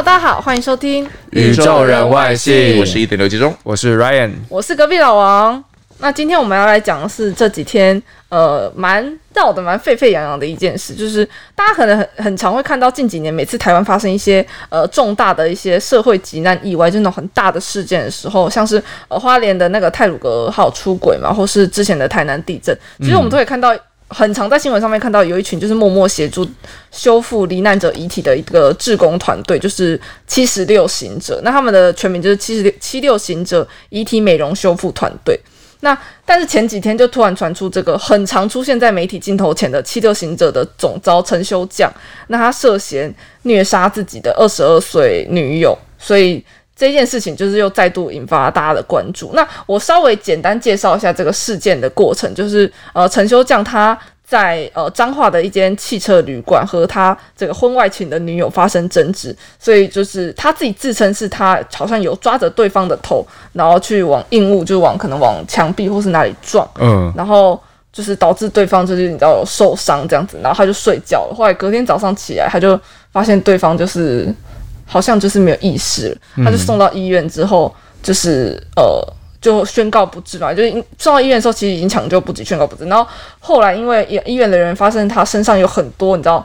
Hello，大家好，欢迎收听，宇宙人外星我是一点六集中，我是 Ryan，我是隔壁老王。那今天我们要来讲的是这几天呃蛮闹得蛮沸沸扬扬的一件事，就是大家可能很很常会看到近几年每次台湾发生一些呃重大的一些社会急难意外，就那种很大的事件的时候，像是呃花莲的那个泰鲁格号出轨嘛，或是之前的台南地震，其实我们都可以看到。很常在新闻上面看到有一群就是默默协助修复罹难者遗体的一个志工团队，就是七十六行者。那他们的全名就是七十六七六行者遗体美容修复团队。那但是前几天就突然传出这个很常出现在媒体镜头前的七六行者的总招陈修将，那他涉嫌虐杀自己的二十二岁女友，所以。这件事情就是又再度引发大家的关注。那我稍微简单介绍一下这个事件的过程，就是呃，陈修将他在呃彰化的一间汽车旅馆和他这个婚外情的女友发生争执，所以就是他自己自称是他好像有抓着对方的头，然后去往硬物，就往可能往墙壁或是哪里撞，嗯，然后就是导致对方就是你知道有受伤这样子，然后他就睡觉了。后来隔天早上起来，他就发现对方就是。好像就是没有意识，他就送到医院之后，就是呃，就宣告不治嘛。就是送到医院的时候，其实已经抢救不及，宣告不治。然后后来因为医院的人发现他身上有很多，你知道。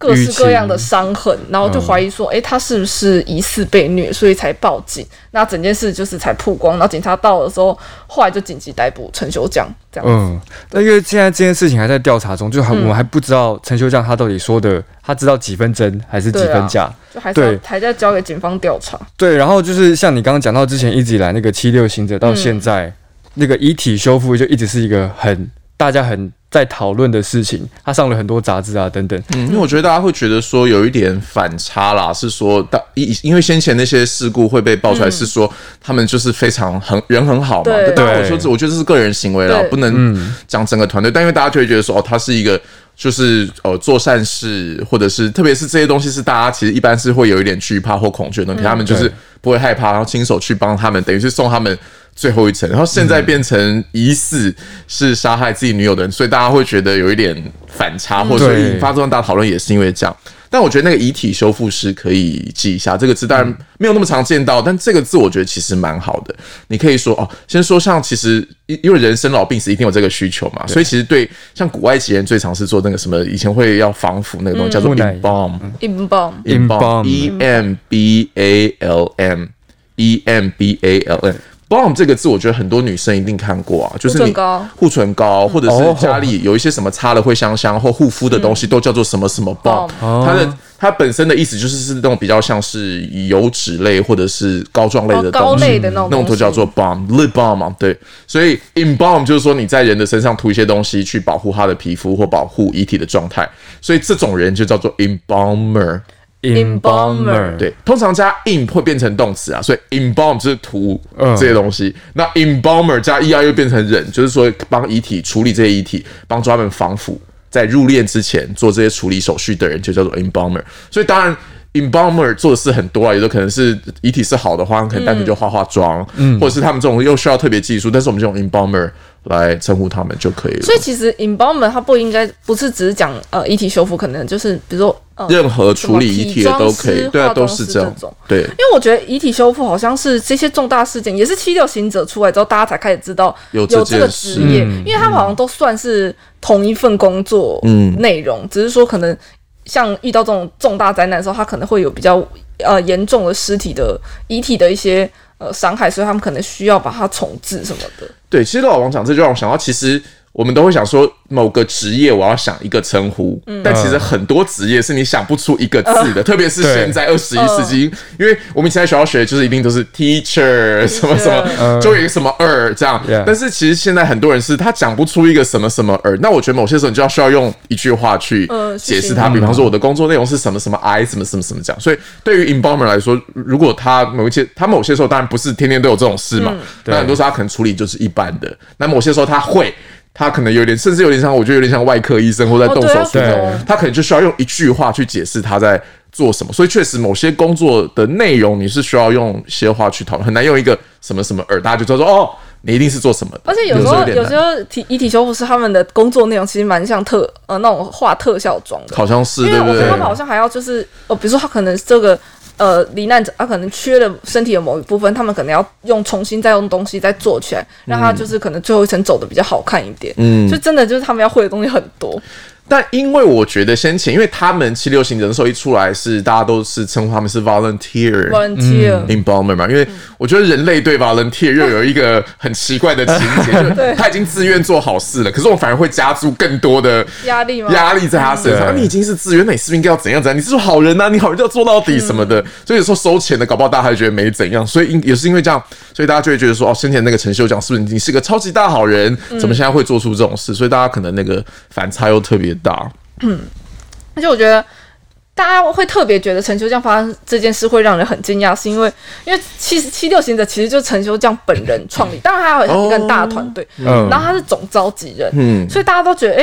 各式各样的伤痕，然后就怀疑说，哎，他是不是疑似被虐，所以才报警。那整件事就是才曝光，然后警察到的时候，后来就紧急逮捕陈修将这样嗯，那因为现在这件事情还在调查中，就还我们还不知道陈修将他到底说的，他知道几分真还是几分假，就还是还在交给警方调查。对，然后就是像你刚刚讲到之前一直以来那个七六行者，到现在那个遗体修复就一直是一个很大家很。在讨论的事情，他上了很多杂志啊，等等。嗯，因为我觉得大家会觉得说有一点反差啦，是说大因因为先前那些事故会被爆出来，是说他们就是非常很人很好嘛。对，我说这我觉得这是个人行为啦，不能讲整个团队。但因为大家就会觉得说，哦，他是一个就是呃做善事，或者是特别是这些东西是大家其实一般是会有一点惧怕或恐惧的，可他们就是不会害怕，然后亲手去帮他们，等于是送他们。最后一层，然后现在变成疑似是杀害自己女友的人，所以大家会觉得有一点反差，或者引发这么大讨论，也是因为这样。但我觉得那个遗体修复师可以记一下这个字，当然没有那么常见到，但这个字我觉得其实蛮好的。你可以说哦，先说像其实因为人生老病死一定有这个需求嘛，所以其实对像古埃及人最常是做那个什么，以前会要防腐那个东西叫做 embalm，embalm，embalm，e m b a l m，e m b a l m。Balm 这个字，我觉得很多女生一定看过啊，就是你护唇膏，或者是家里有一些什么擦了会香香或护肤的东西，都叫做什么什么 balm。它的它本身的意思就是是那种比较像是油脂类或者是膏状类的东西，那种都叫做 balm，lip balm 嘛。对，所以 embalm 就是说你在人的身上涂一些东西去保护他的皮肤或保护遗体的状态，所以这种人就叫做 embalmer。Embalmer 对，通常加 in 会变成动词啊，所以 embalm 就是涂这些东西。那 embalmer 加 er 又变成人，就是说帮遗体处理这些遗体，帮助他们防腐，在入殓之前做这些处理手续的人就叫做 embalmer。所以当然 embalmer 做的事很多啊，有的可能是遗体是好的话，可能单纯就化化妆，嗯，或者是他们这种又需要特别技术，但是我们用 embalmer。来称呼他们就可以了。所以其实 embalmer 它不应该不是只是讲呃遗体修复，可能就是比如说任何处理遗体的都可以，对啊，都是这种。对，因为我觉得遗体修复好像是这些重大事件，也是七六行者出来之后，大家才开始知道有这个职业，因为他们好像都算是同一份工作内容，只是说可能像遇到这种重大灾难的时候，他可能会有比较呃严重的尸体的遗体的一些。呃，伤害，所以他们可能需要把它重置什么的。对，其实老王讲这就让我想到，其实。我们都会想说某个职业，我要想一个称呼，但其实很多职业是你想不出一个字的，特别是现在二十一世纪，因为我们以前在学校学，就是一定都是 teacher 什么什么，就有一个什么二这样。但是其实现在很多人是他讲不出一个什么什么二，那我觉得某些时候你就要需要用一句话去解释它。比方说我的工作内容是什么什么 I 什么什么什么这样。所以对于 embalmer 来说，如果他某一些他某些时候当然不是天天都有这种事嘛，那很多时候他可能处理就是一般的。那某些时候他会。他可能有点，甚至有点像，我觉得有点像外科医生或在动手术他可能就需要用一句话去解释他在做什么。所以确实，某些工作的内容你是需要用一些话去讨论，很难用一个什么什么耳大就知道说哦，你一定是做什么的。而且有时候有时候体遗体修复师他们的工作内容其实蛮像特呃那种画特效妆的，好像是，因为我觉得他们好像还要就是哦，比如说他可能这个。呃罹难者，他可能缺了身体的某一部分，他们可能要用重新再用东西再做起来，让他就是可能最后一层走的比较好看一点。嗯，就真的就是他们要会的东西很多。但因为我觉得先前，因为他们七六型人寿一出来是大家都是称呼他们是 volunteer，volunteer embalmer 嘛，因为我觉得人类对 volunteer 又有一个很奇怪的情节，就他已经自愿做好事了，可是我反而会加注更多的压力吗？压力在他身上。你已经是自愿，那你是不是应该要怎样怎样？你是好人呐，你好人就要做到底什么的。所以有时候收钱的，搞不好大家还觉得没怎样。所以因也是因为这样，所以大家就会觉得说，哦，先前那个陈秀讲是不是你是个超级大好人？怎么现在会做出这种事？所以大家可能那个反差又特别大。嗯，而且我觉得大家会特别觉得陈修将发生这件事会让人很惊讶，是因为因为七十七六行者其实就是陈修将本人创立，当然还有一个大团队，然后他是总召集人，嗯，所以大家都觉得，哎，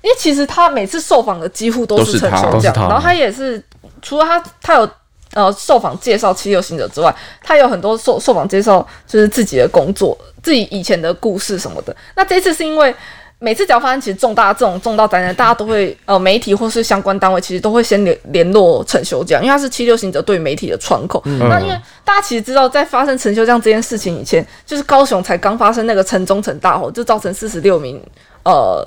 因为其实他每次受访的几乎都是陈修将，然后他也是除了他他有呃受访介绍七六行者之外，他有很多受受访介绍就是自己的工作、自己以前的故事什么的。那这次是因为。每次只要发生其实重大这种重大灾难，大家都会呃媒体或是相关单位其实都会先联联络陈修将，因为他是七六行者对媒体的窗口。那因为大家其实知道，在发生陈修将这件事情以前，就是高雄才刚发生那个城中城大火，就造成四十六名呃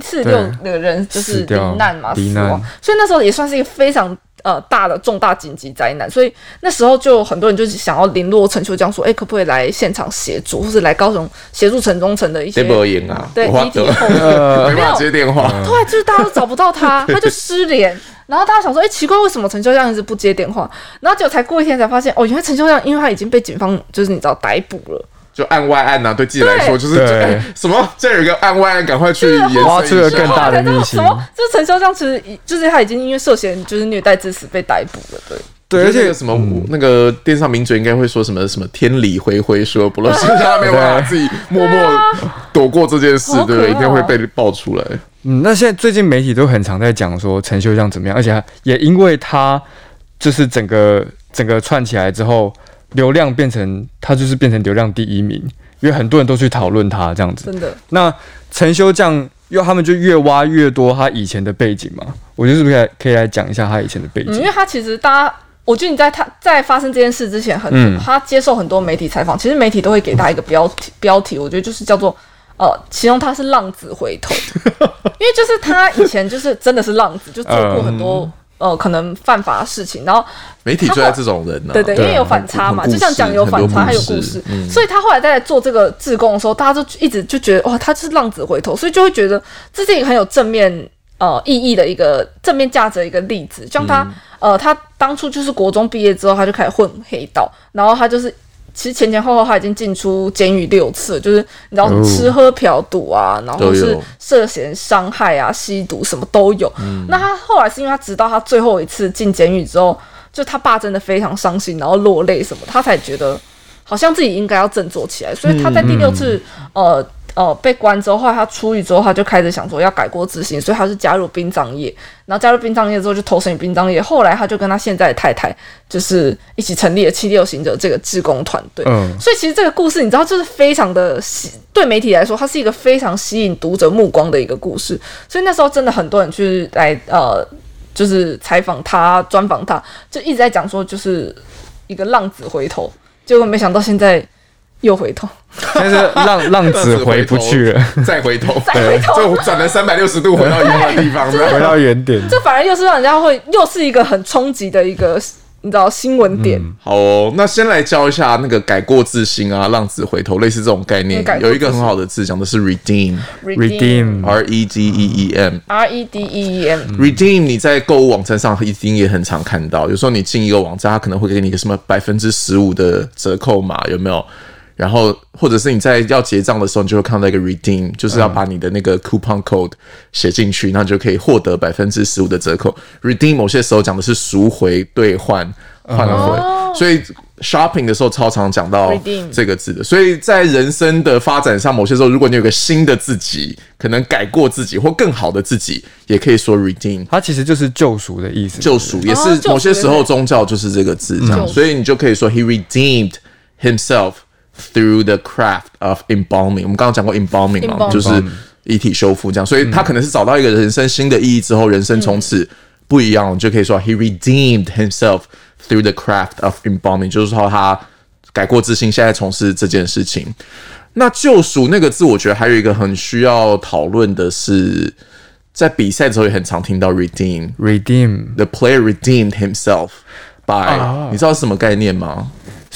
四十六个人就是罹难嘛死亡，所以那时候也算是一个非常。呃，大的重大紧急灾难，所以那时候就很多人就是想要联络陈秋江，说，哎，可不可以来现场协助，或是来高雄协助陈忠诚的一些？啊，对，遗体后 没有接电话，对，就是大家都找不到他，他就失联。然后大家想说，哎，奇怪，为什么陈秋江一直不接电话？然后结果才过一天才发现，哦，原来陈秋江因为他已经被警方就是你知道逮捕了。就案外案呐，对自己来说就是什么？这有一个案外案，赶快去挖出个更大的秘辛。什么？这陈潇江其实就是他已经因为涉嫌就是虐待致死被逮捕了，对对。而且什么那个电视上名嘴应该会说什么什么天理恢恢，说不论是他没有办法自己默默躲过这件事，对不对？一定会被爆出来。嗯，那现在最近媒体都很常在讲说陈秀江怎么样，而且也因为他就是整个整个串起来之后。流量变成他就是变成流量第一名，因为很多人都去讨论他这样子。真的。那陈修将又他们就越挖越多他以前的背景嘛，我觉得是不是可以来讲一下他以前的背景？因为他其实大家，我觉得你在他在发生这件事之前，很他接受很多媒体采访，其实媒体都会给他一个标题，标题我觉得就是叫做呃，形容他是浪子回头，因为就是他以前就是真的是浪子，就做过很多。呃，可能犯法的事情，然后媒体最爱这种人呢？对对，因为有反差嘛，就像讲有反差，还有故事，所以他后来在做这个自贡的时候，大家就一直就觉得哇，他是浪子回头，所以就会觉得这是一个很有正面呃意义的一个正面价值的一个例子。像他呃，他当初就是国中毕业之后，他就开始混黑道，然后他就是。其实前前后后他已经进出监狱六次，就是你知道吃喝嫖赌啊，然后是涉嫌伤害啊、吸毒什么都有。那他后来是因为他直到他最后一次进监狱之后，就他爸真的非常伤心，然后落泪什么，他才觉得好像自己应该要振作起来。所以他在第六次呃。哦，被关之后，后来他出狱之后，他就开始想说要改过自新，所以他是加入殡葬业。然后加入殡葬业之后，就投身于殡葬业。后来他就跟他现在的太太，就是一起成立了七六行者这个志工团队。嗯，所以其实这个故事，你知道，就是非常的吸，对媒体来说，它是一个非常吸引读者目光的一个故事。所以那时候真的很多人去来呃，就是采访他、专访他，就一直在讲说，就是一个浪子回头。结果没想到现在。又回头，但是浪浪子回不去了，再回头，再回头，就转了三百六十度回到原来的地方，回到原点。这反而又是让人家会，又是一个很冲击的一个。你知道新闻点。好哦，那先来教一下那个改过自新啊，浪子回头，类似这种概念，有一个很好的字讲的是 redeem，redeem，r e d e e m，r e d e e m，redeem，你在购物网站上一定也很常看到，有时候你进一个网站，它可能会给你一个什么百分之十五的折扣码，有没有？然后，或者是你在要结账的时候，你就会看到一个 redeem，就是要把你的那个 coupon code 写进去，那就可以获得百分之十五的折扣。redeem 某些时候讲的是赎回、兑换、换回，所以 shopping 的时候超常讲到这个字的。所以在人生的发展上，某些时候如果你有个新的自己，可能改过自己或更好的自己，也可以说 redeem。它其实就是救赎的意思，救赎也是某些时候宗教就是这个字这样，所以你就可以说 he redeemed himself。Through the craft of embalming，我们刚刚讲过 embalming 嘛，就是遗体修复这样，所以他可能是找到一个人生新的意义之后，人生从此不一样，就可以说 he redeemed himself through the craft of embalming，就是说他改过自新，现在从事这件事情。那救赎那个字，我觉得还有一个很需要讨论的是，在比赛的时候也很常听到 redeem。redeem The player redeemed himself by，、啊你知道是什么概念吗？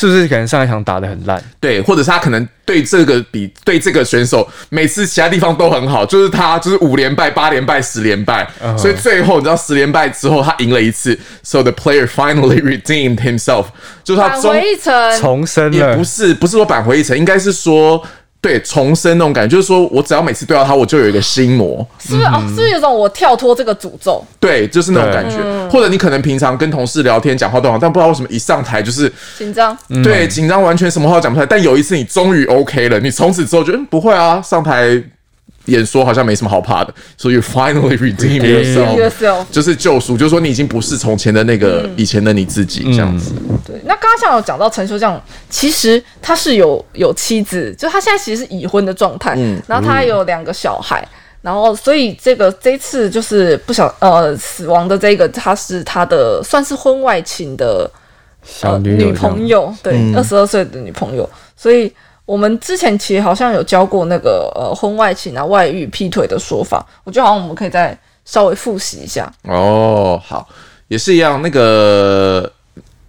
是不是可能上一场打的很烂？对，或者是他可能对这个比对这个选手，每次其他地方都很好，就是他就是五连败、八连败、十连败。嗯。所以最后你知道十连败之后他赢了一次，so the player finally redeemed himself，就是他终返回一层，重生了。也不，是不是说扳回一城，应该是说对重生那种感觉，就是说我只要每次对到他，我就有一个心魔，是不是？哦，是不是有种我跳脱这个诅咒？对，就是那种感觉。或者你可能平常跟同事聊天讲话都好，但不知道为什么一上台就是紧张，对，紧张完全什么话都讲不出来。但有一次你终于 OK 了，你从此之后觉得、嗯、不会啊，上台演说好像没什么好怕的。So you finally redeem yourself，yourself 就是救赎，就是说你已经不是从前的那个、以前的你自己这样子。对，那刚刚像有讲到陈修这样，其实他是有有妻子，就他现在其实是已婚的状态，嗯。然后他有两个小孩，然后所以这个这一次就是不小呃死亡的这个，他是他的算是婚外情的小呃女朋友，对，二十二岁的女朋友，所以我们之前其实好像有教过那个呃婚外情啊、外遇、劈腿的说法，我觉得好像我们可以再稍微复习一下。哦，好，也是一样。那个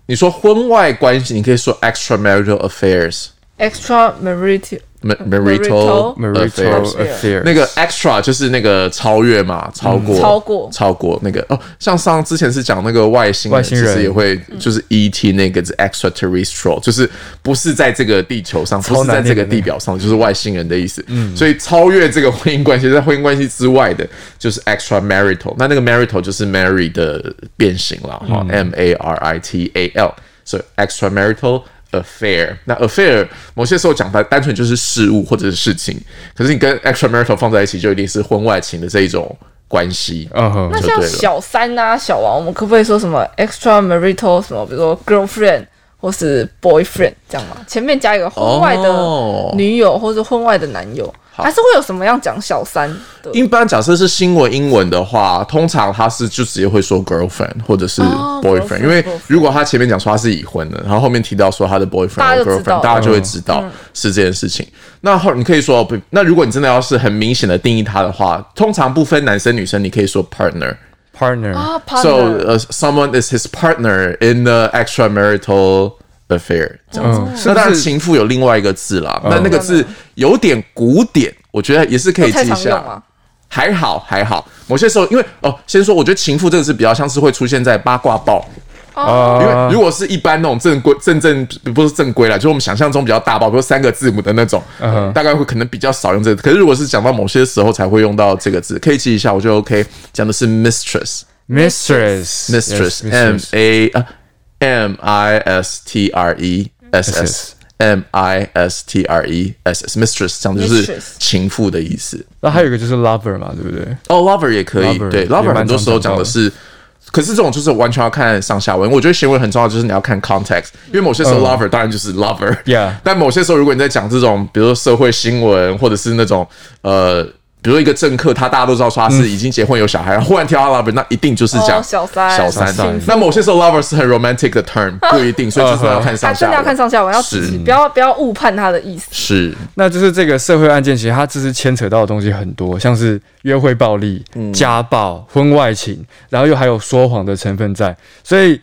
你说婚外关系，你可以说 extramarital affairs。Extramarital ma- marital marital affairs。affair 那个 extra 就是那个超越嘛，超过、超过超过那个哦，像上之前是讲那个外星人，外星人其实也会就是 ET 那个是 extraterrestrial，就是不是在这个地球上，不是在这个地表上，就是外星人的意思。嗯，所以超越这个婚姻关系，在婚姻关系之外的，就是 extramarital。那那个 marital 就是 Mary 的变形了哈、m A R I T A L，所以 extramarital。affair，那 affair 某些时候讲它单纯就是事物或者是事情，可是你跟 extramarital 放在一起，就一定是婚外情的这一种关系。嗯哼那像小三啊、小王，我们可不可以说什么 extramarital 什么，比如说 girlfriend 或是 boyfriend 这样吗？前面加一个婚外哦的女友或是婚外的男友，还是会有什么样讲小三的？一般假设是新闻英文的话通常他是就直接会说 girlfriend 或者是 boyfriend 因为如果他前面讲说他是已婚的然后后面提到说他的 boyfriend 或 girlfriend 大家就会知道是这件事情。那后你可以说不那如果你真的要是很明显的定义他的话通常不分男生女生你可以说 partner partner so 呃 someone is his partner in the extra marital affair，这样子。嗯。那当然，是情妇有另外一个字啦，那那个字有点古典，我觉得也是可以太记一下。还好还好，某些时候因为哦，先说，我觉得情妇这个字比较像是会出现在八卦报，哦。因为如果是一般那种正规正正不是正规啦，就是我们想象中比较大报，比如三个字母的那种，大概会可能比较少用这个。可是如果是讲到某些时候才会用到这个字，可以记一下，我觉得 OK。讲的是 mistress，mistress，mistress，m a 啊 m i s t r e s s m i s t r e s s mistress 讲的就是情妇的意思。那还有一个就是 lover 嘛，对不对？哦，lover 也可以对，lover 蛮很多时候讲的是。可是这种就是完全要看上下文，我觉得行为很重要，就是你要看 context，因为某些时候嗯 lover 当然就是 lover，、但某些时候如果你在讲这种，比如说社会新闻，或者是那种呃，比如说一个政客，他大家都知道说他是已经结婚有小孩，忽然跳到 lover，那一定就是讲哦小三。小三。那某些时候 lover 是很 romantic 的 term，不一定，所以就是要看上下。真的要看上下文，要不要不要误判他的意思。是。那就是这个社会案件，其实它这是牵扯到的东西很多，像是约会暴力、家暴、婚外情，然后又还有说谎的成分在，所以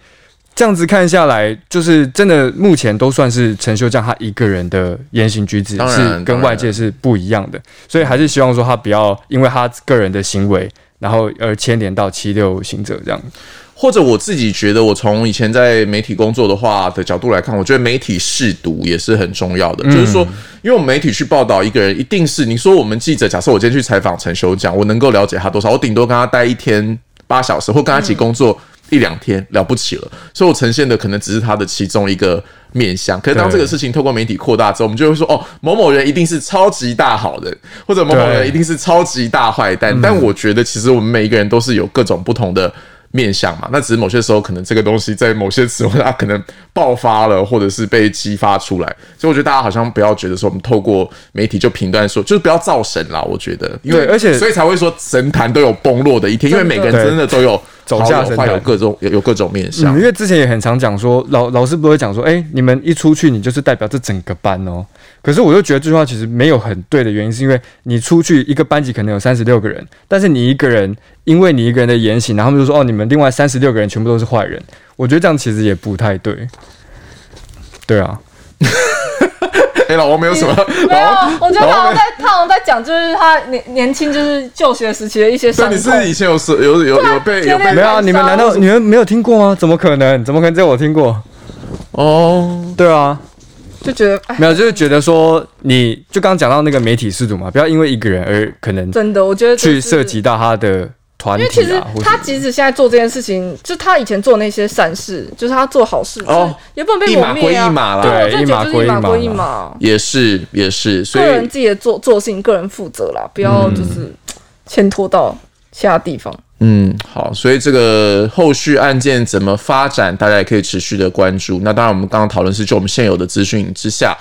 这样子看下来，就是真的目前都算是陈修将他一个人的言行举止是跟外界是不一样的，所以还是希望说他不要因为他个人的行为，然后而牵连到七六行者这样。或者我自己觉得，我从以前在媒体工作的话的角度来看，我觉得媒体试读也是很重要的。就是说，因为我们媒体去报道一个人，一定是你说我们记者，假设我今天去采访陈修讲，我能够了解他多少？我顶多跟他待一天八小时，或跟他一起工作一两天，了不起了。所以我呈现的可能只是他的其中一个面相。可是当这个事情透过媒体扩大之后，我们就会说，哦，某某人一定是超级大好人，或者某某人一定是超级大坏蛋。但我觉得，其实我们每一个人都是有各种不同的。面相嘛，那只是某些时候可能这个东西在某些时候它可能爆发了，或者是被激发出来，所以我觉得大家好像不要觉得说我们透过媒体就评断说，就是不要造神啦。我觉得，因为对而且所以才会说神坛都有崩落的一天，因为每个人真的都有走下神坛有各种有有各种面相。因为之前也很常讲说，老老师不会讲说，哎，你们一出去，你就是代表这整个班哦。可是我就觉得这句话其实没有很对的原因，是因为你出去一个班级可能有三十六个人，但是你一个人，因为你一个人的言行，然后他们就说，哦，你们另外三十六个人全部都是坏人。我觉得这样其实也不太对。对啊。哎，老王没有什么，没有。我觉得他好像在，他好像在讲，就是他年年轻，就是就学时期的一些伤。你是以前有是有有有被有被没有啊？你们难道你们没有听过吗？怎么可能？怎么可能只有我听过？哦，对啊，就觉得没有，就是觉得说，你就刚刚讲到那个媒体试读嘛，不要因为一个人而可能真的，我觉得去涉及到他的。因为其实他即使现在做这件事情，就他以前做那些善事，就是他做好事，哦，也不能被抹灭啊。对，一码归一码，也是也是。个人自己的做做事情，个人负责啦，不要就是 牵拖到其他地方。嗯，好，所以这个后续案件怎么发展，大家也可以持续的关注。那当然，我们刚刚讨论是就我们现有的资讯之下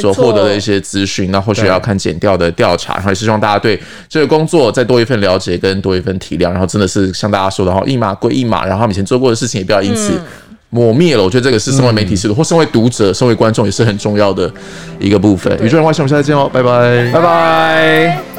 所获得的一些资讯，那或许要看减掉的调查，然后也是希望大家对这个工作再多一份了解跟多一份体谅，然后真的是像大家说的哈，一码归一码，然后他们以前做过的事情也不要因此抹灭了。我觉得这个是身为媒体是的，或身为读者、身为观众也是很重要的一个部分。宇宙人外星，我们下次见哦，拜拜，拜拜。